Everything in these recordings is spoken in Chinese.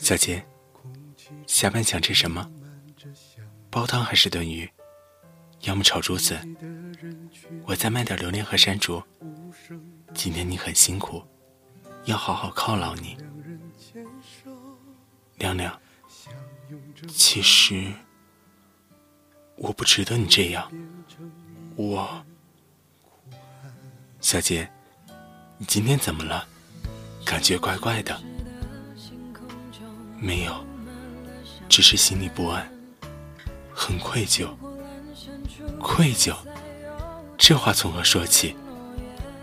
小杰，下班想吃什么？煲汤还是炖鱼？要么炒竹子。我再卖点榴莲和山竹。今天你很辛苦，要好好犒劳你。亮亮，其实我不值得你这样。我，小杰，你今天怎么了？感觉怪怪的。没有，只是心里不安，很愧疚。愧疚，这话从何说起？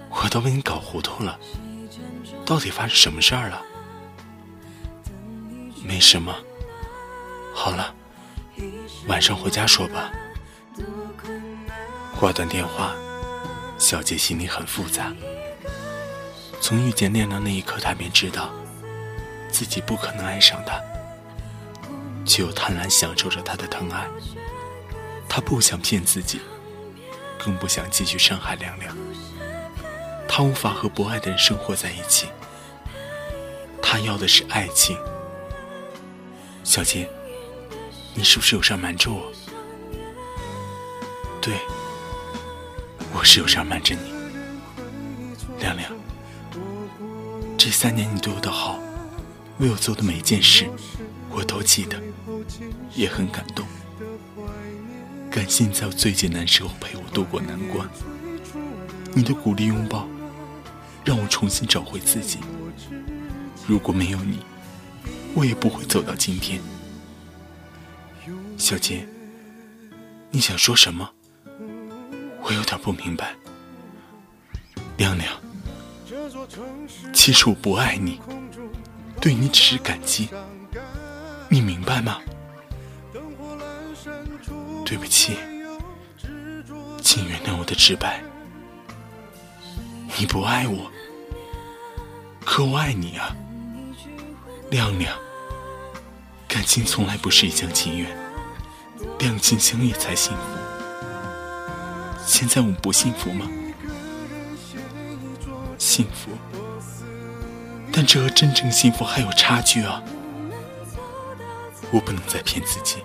我都被你搞糊涂了。到底发生什么事儿了？没什么。好了，晚上回家说吧。挂断电话，小杰心里很复杂。从遇见亮亮那一刻，他便知道。自己不可能爱上他，却又贪婪享受着他的疼爱。他不想骗自己，更不想继续伤害亮亮。他无法和不爱的人生活在一起。他要的是爱情。小金，你是不是有事瞒着我？对，我是有事瞒着你。亮亮，这三年你对我的好。为我做的每一件事，我都记得，也很感动。感谢你在我最艰难时候陪我度过难关。你的鼓励拥抱，让我重新找回自己。如果没有你，我也不会走到今天。小杰，你想说什么？我有点不明白。亮亮，其实我不爱你。对你只是感激，你明白吗？对不起，请原谅我的直白。你不爱我，可我爱你啊，亮亮。感情从来不是一厢情愿，两情相悦才幸福。现在我们不幸福吗？幸福。但这和真正幸福还有差距啊！我不能再骗自己，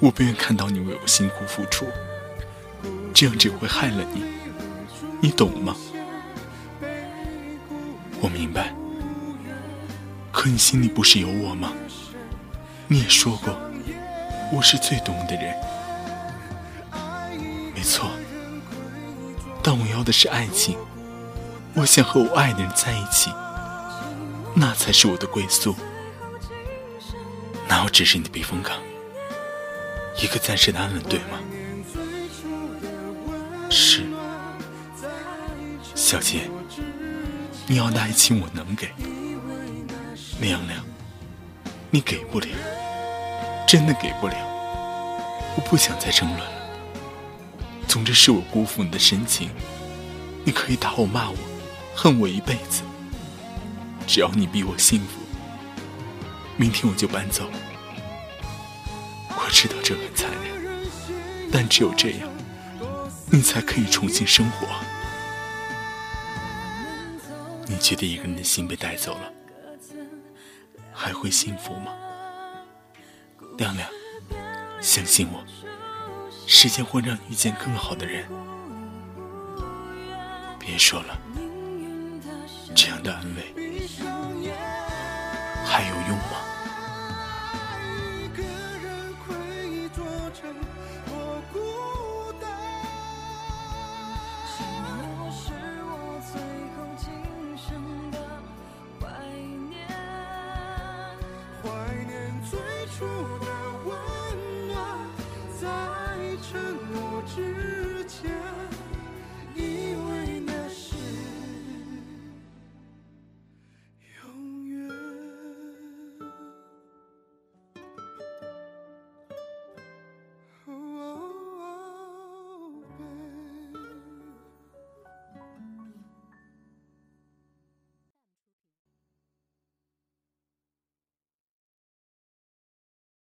我不愿看到你为我辛苦付出，这样只会害了你，你懂吗？我明白，可你心里不是有我吗？你也说过，我是最懂你的人，没错，但我要的是爱情，我想和我爱的人在一起。那才是我的归宿，那我只是你的避风港，一个暂时的安稳，对吗？是，小杰，你要的爱情我能给，亮亮，你给不了，真的给不了，我不想再争论了。总之是我辜负你的深情，你可以打我、骂我、恨我一辈子。只要你比我幸福，明天我就搬走。我知道这很残忍，但只有这样，你才可以重新生活。你觉得一个人的心被带走了，还会幸福吗？亮亮，相信我，时间会让遇见更好的人。别说了，这样的安慰闭上眼还有用吗？爱一个人孤单。承诺是我最后的怀念怀念最初的温暖在沉默之前。